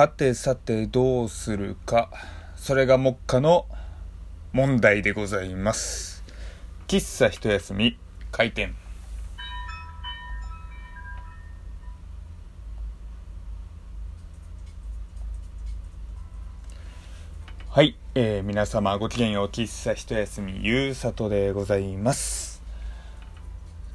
はてさてどうするか。それが目下の問題でございます。喫茶一休み、開店。はい、えー、皆様ごきげんよう、喫茶一休み、ゆうさとでございます。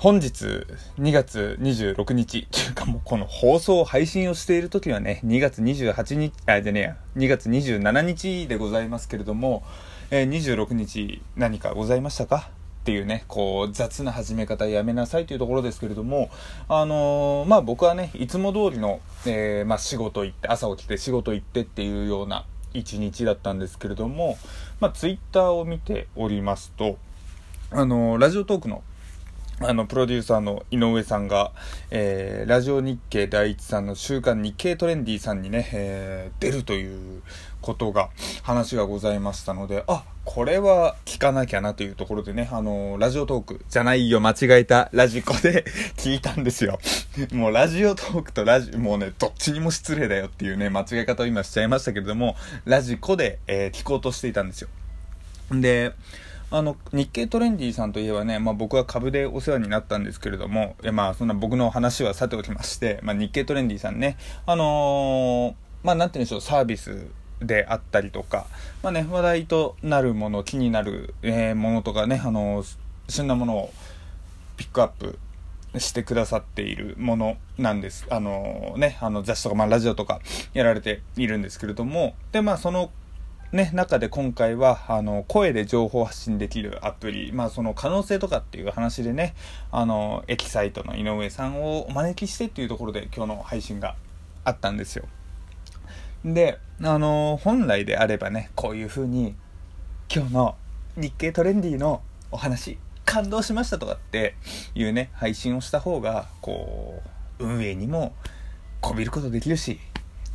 本日2月26日というかもうこの放送配信をしている時はね2月28日あじゃねえや2月27日でございますけれども、えー、26日何かございましたか？っていうねこう雑な始め方やめなさいというところですけれどもあのー、まあ僕はねいつも通りの、えー、まあ、仕事行って朝起きて仕事行ってっていうような一日だったんですけれどもまあツイッターを見ておりますとあのラジオトークのあの、プロデューサーの井上さんが、えー、ラジオ日経第一さんの週刊日経トレンディさんにね、えー、出るということが、話がございましたので、あ、これは聞かなきゃなというところでね、あの、ラジオトークじゃないよ、間違えたラジコで 聞いたんですよ。もうラジオトークとラジ、もうね、どっちにも失礼だよっていうね、間違え方を今しちゃいましたけれども、ラジコで、え、聞こうとしていたんですよ。で、あの、日経トレンディさんといえばね、まあ僕は株でお世話になったんですけれども、いまあそんな僕の話はさておきまして、まあ日経トレンディさんね、あのー、まあなんて言うんでしょう、サービスであったりとか、まあね、話題となるもの、気になる、えー、ものとかね、あのー、旬なものをピックアップしてくださっているものなんです。あのね、あの雑誌とか、まあラジオとかやられているんですけれども、で、まあそのね、中で今回は、あの、声で情報発信できるアプリ、まあその可能性とかっていう話でね、あの、エキサイトの井上さんをお招きしてっていうところで今日の配信があったんですよ。で、あの、本来であればね、こういう風に、今日の日経トレンディのお話、感動しましたとかっていうね、配信をした方が、こう、運営にもこびることできるし、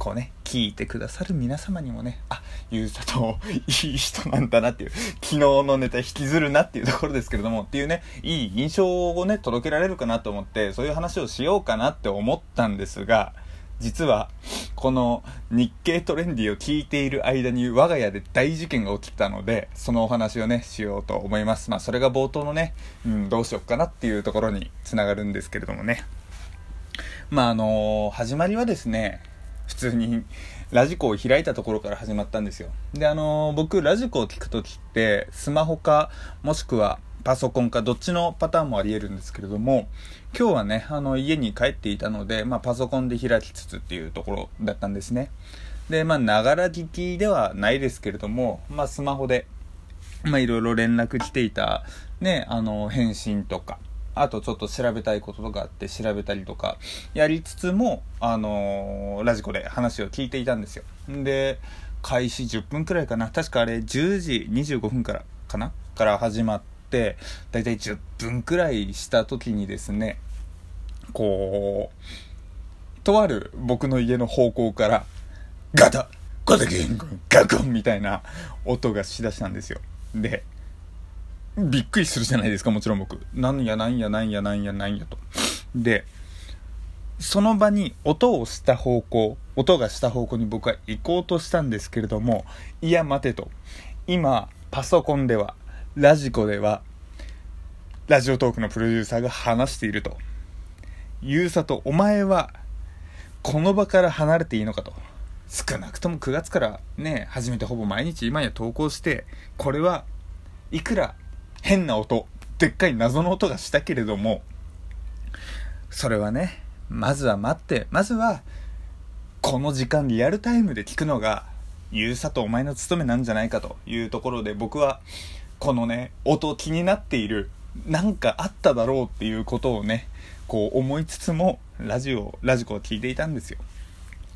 こうね、聞いてくださる皆様にもね、あ、ゆうさと、いい人なんだなっていう、昨日のネタ引きずるなっていうところですけれども、っていうね、いい印象をね、届けられるかなと思って、そういう話をしようかなって思ったんですが、実は、この日経トレンディを聞いている間に我が家で大事件が起きたので、そのお話をね、しようと思います。まあ、それが冒頭のね、うん、どうしよっかなっていうところにつながるんですけれどもね。まあ、あのー、始まりはですね、普通にラジコを開いたところから始まったんですよ。で、あのー、僕、ラジコを聞くときって、スマホか、もしくはパソコンか、どっちのパターンもあり得るんですけれども、今日はね、あの、家に帰っていたので、まあ、パソコンで開きつつっていうところだったんですね。で、まあ、ながら聞きではないですけれども、まあ、スマホで、まあ、いろいろ連絡来ていた、ね、あの、返信とか、あとちょっと調べたいこととかあって調べたりとかやりつつも、あのー、ラジコで話を聞いていたんですよ。で、開始10分くらいかな。確かあれ10時25分からかな？から始まって、だいたい10分くらいした時にですね、こう、とある僕の家の方向から、ガタガタゲンゴンガコンみたいな音がしだしたんですよ。で、びっくりするじゃないですか、もちろん僕。なんやなんやなんやなんやなんやと。で、その場に音をした方向、音がした方向に僕は行こうとしたんですけれども、いや待てと。今、パソコンでは、ラジコでは、ラジオトークのプロデューサーが話していると。ゆうさと、お前は、この場から離れていいのかと。少なくとも9月からね、初めてほぼ毎日今や投稿して、これはいくら変な音、でっかい謎の音がしたけれども、それはね、まずは待って、まずは、この時間リアルタイムで聞くのが、ゆうさとお前の務めなんじゃないかというところで僕は、このね、音気になっている、なんかあっただろうっていうことをね、こう思いつつも、ラジオ、ラジコを聞いていたんですよ。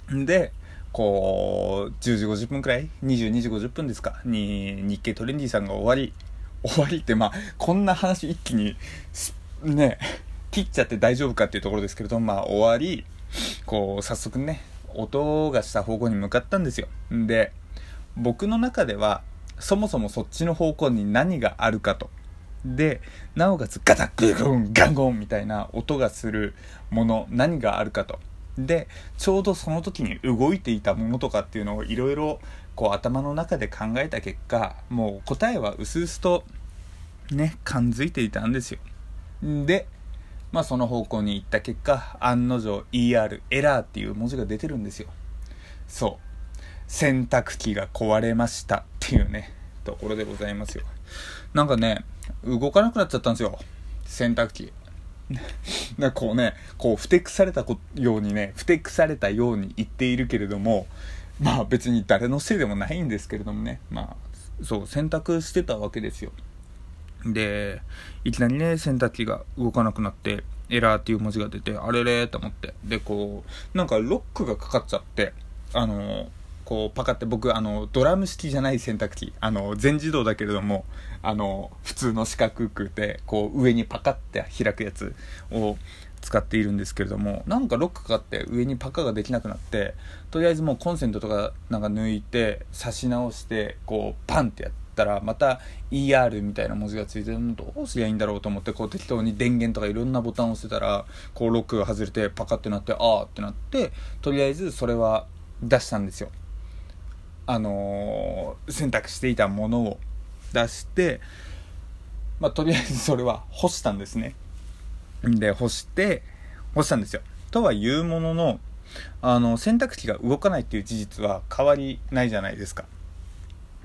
で、こう、10時50分くらい ?22 時50分ですか？に、日経トレンディさんが終わり、終わりってまあこんな話一気にね切っちゃって大丈夫かっていうところですけれどまあ終わりこう早速ね音がした方向に向かったんですよ。で僕の中ではそもそもそっちの方向に何があるかと。でなおかつガタッグゴンガンゴンみたいな音がするもの何があるかと。でちょうどその時に動いていたものとかっていうのをいろいろこう頭の中で考えた結果もう答えは薄々とね感づいていたんですよ。でまあその方向に行った結果案の定 ER エラーっていう文字が出てるんですよ。そう。洗濯機が壊れましたっていうねところでございますよ。なんかね動かなくなっちゃったんですよ。洗濯機。なこうねこうふてくされたようにねふてくされたように言っているけれどもまあ別に誰のせいでもないんですけれどもね。まあそう洗濯してたわけですよ。でいきなりね洗濯機が動かなくなってエラーっていう文字が出てあれれーと思って。でこうなんかロックがかかっちゃってあのこうパカって僕あのドラム式じゃない洗濯機。あの全自動だけれどもあの普通の四角くてこう上にパカって開くやつを使っているんですけれどもなんかロックかかって上にパカができなくなってとりあえずもうコンセントとかなんか抜いて差し直してこうパンってやったらまた ER みたいな文字がついてるのどうすりゃいいんだろうと思ってこう適当に電源とかいろんなボタンを押してたらこうロックが外れてパカってなってああってなってとりあえずそれは出したんですよ。あのー、選択していたものを出して、まあ、とりあえずそれは干したんですね。で、干して、干したんですよ。とはいうものの、あの、洗濯機が動かないっていう事実は変わりないじゃないですか。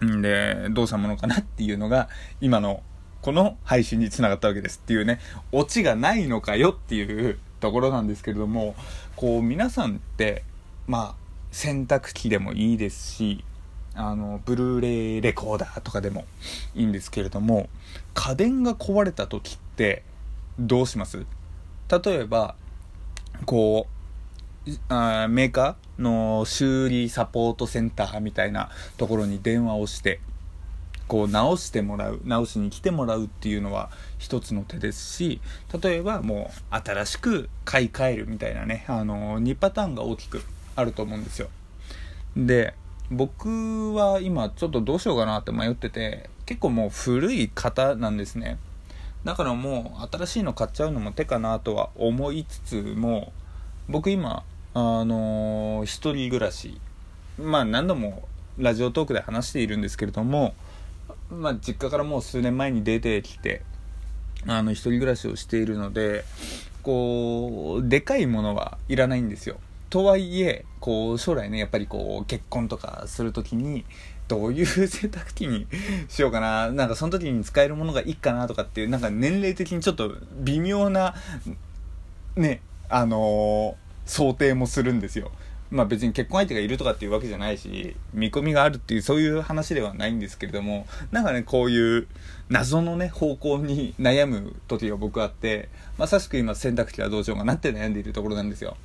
んで、どうしたものかなっていうのが、今のこの配信につながったわけですっていうね、オチがないのかよっていうところなんですけれども、こう皆さんって、まあ、洗濯機でもいいですし、あのブルーレイレコーダーとかでもいいんですけれども家電が壊れた時ってどうします？例えばこうあメーカーの修理サポートセンターみたいなところに電話をしてこう直してもらう直しに来てもらうっていうのは一つの手ですし例えばもう新しく買い替えるみたいなねあの2パターンが大きくあると思うんですよ。で僕は今ちょっとどうしようかなって迷ってて結構もう古い型なんですね。だからもう新しいの買っちゃうのも手かなとは思いつつも僕今あのー、一人暮らしまあ何度もラジオトークで話しているんですけれどもまあ実家からもう数年前に出てきてあの一人暮らしをしているのでこうでかいものはいらないんですよ。とはいえこう将来ねやっぱりこう結婚とかする時にどういう洗濯機に しようかななんかその時に使えるものがいいかなとかっていうなんか年齢的にちょっと微妙なねあのー、想定もするんですよ。まあ別に結婚相手がいるとかっていうわけじゃないし、見込みがあるっていうそういう話ではないんですけれども、なんかね、こういう謎のね、方向に悩む時が僕あって、まさしく今洗濯機はどうしようかなって悩んでいるところなんですよ。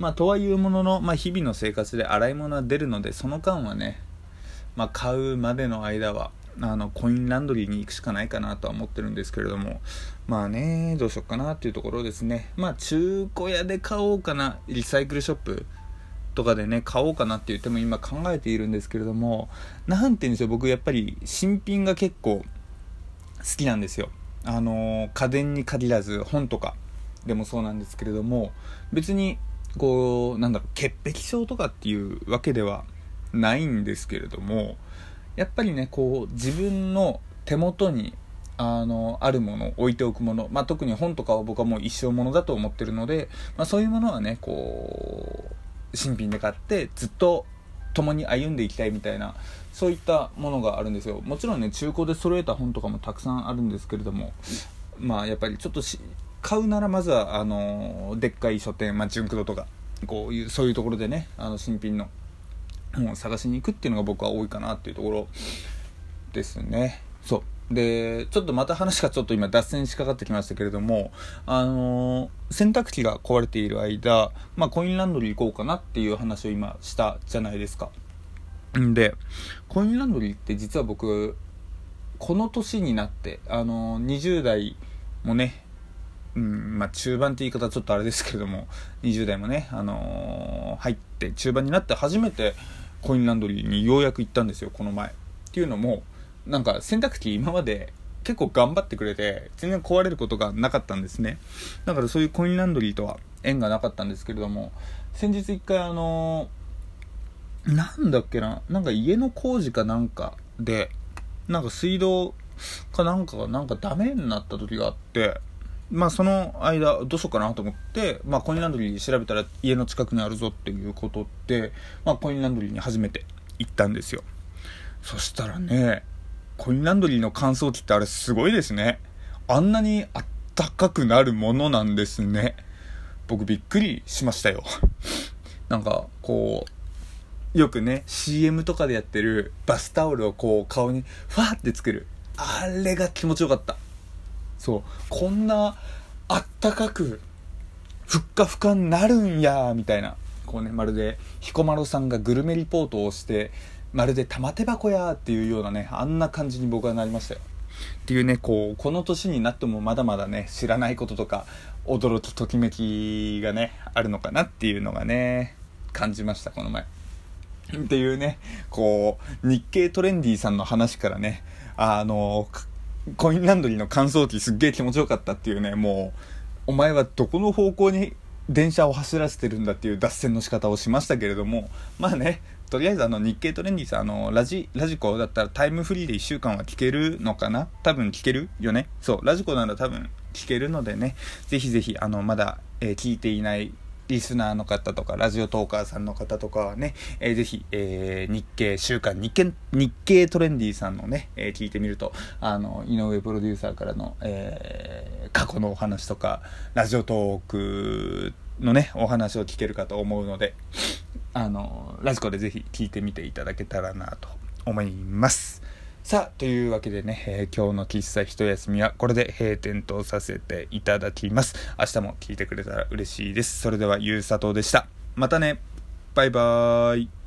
まあとはいうものの、まあ日々の生活で洗い物は出るので、その間はね、まあ買うまでの間は、あの、コインランドリーに行くしかないかなとは思ってるんですけれども、まあね、どうしようかなっていうところですね。まあ中古屋で買おうかな、リサイクルショップ、とかでね買おうかなって言っても今考えているんですけれども何て言うんでしょう僕やっぱり新品が結構好きなんですよ。あの家電に限らず本とかでもそうなんですけれども別にこうなんだろう潔癖症とかっていうわけではないんですけれどもやっぱりねこう自分の手元にあのあるもの置いておくもの、まあ、特に本とかは僕はもう一生ものだと思ってるので、まあ、そういうものはねこう新品で買ってずっと共に歩んでいきたいみたいなそういったものがあるんですよ。もちろんね中古で揃えた本とかもたくさんあるんですけれどもまあやっぱりちょっと買うならまずはあのでっかい書店、まあ、純駆動とかこういうそういうところでねあの新品の本を探しに行くっていうのが僕は多いかなっていうところですね。そう。で、ちょっとまた話がちょっと今脱線しかかってきましたけれども、あのー、洗濯機が壊れている間、まあ、コインランドリー行こうかなっていう話を今したじゃないですか。んで、コインランドリーって実は僕、この年になって、あのー、20代もね、うん、まあ、中盤って言い方ちょっとあれですけれども、20代もね、あのー、入って中盤になって初めてコインランドリーにようやく行ったんですよ、この前。っていうのも、なんか洗濯機今まで結構頑張ってくれて全然壊れることがなかったんですねだからそういうコインランドリーとは縁がなかったんですけれども、先日一回あのなんだっけな、なんか家の工事かなんかで、なんか水道かなんかがなんかダメになった時があって、まあその間どうしようかなと思って、まあコインランドリー調べたら家の近くにあるぞっていうことで、まあコインランドリーに初めて行ったんですよ。そしたらね、コインランドリーの乾燥機ってあれすごいですね。あんなにあったかくなるものなんですね。僕びっくりしましたよ。なんかこう、よくね、CM とかでやってるバスタオルをこう顔にファーって作る。あれが気持ちよかった。そう。こんなあったかく、ふっかふかになるんや、みたいな。こうね、まるで、彦摩呂さんがグルメリポートをして、まるで玉手箱やっていうようなね、あんな感じに僕はなりましたよ。っていうね、こう、この年になってもまだまだね、知らないこととか、驚き、ときめきがね、あるのかなっていうのがね、感じました、この前。っていうね、こう、日経トレンディさんの話からね、あの、コインランドリーの乾燥機すっげえ気持ちよかったっていうね、もう、お前はどこの方向に電車を走らせてるんだっていう脱線の仕方をしましたけれども、まあね、とりあえずあの日経トレンディさん、あの、ラジ、ラジコだったらタイムフリーで1週間は聞けるのかな？多分聞けるよね。そう、ラジコなら多分聞けるのでね、ぜひぜひ、あの、まだ、えー、聞いていないリスナーの方とか、ラジオトーカーさんの方とかはね、えー、ぜひ、えー、日経週刊日経、日経トレンディさんのね、えー、聞いてみると、あの、井上プロデューサーからの、えー、過去のお話とか、ラジオトークのね、お話を聞けるかと思うので、あの、ラジコでぜひ聞いてみていただけたらなと思います。さあ、というわけでね、えー、今日の喫茶一休みはこれで閉店とさせていただきます。明日も聞いてくれたら嬉しいです。それでは、ゆうさとうでした。またね。バイバーイ。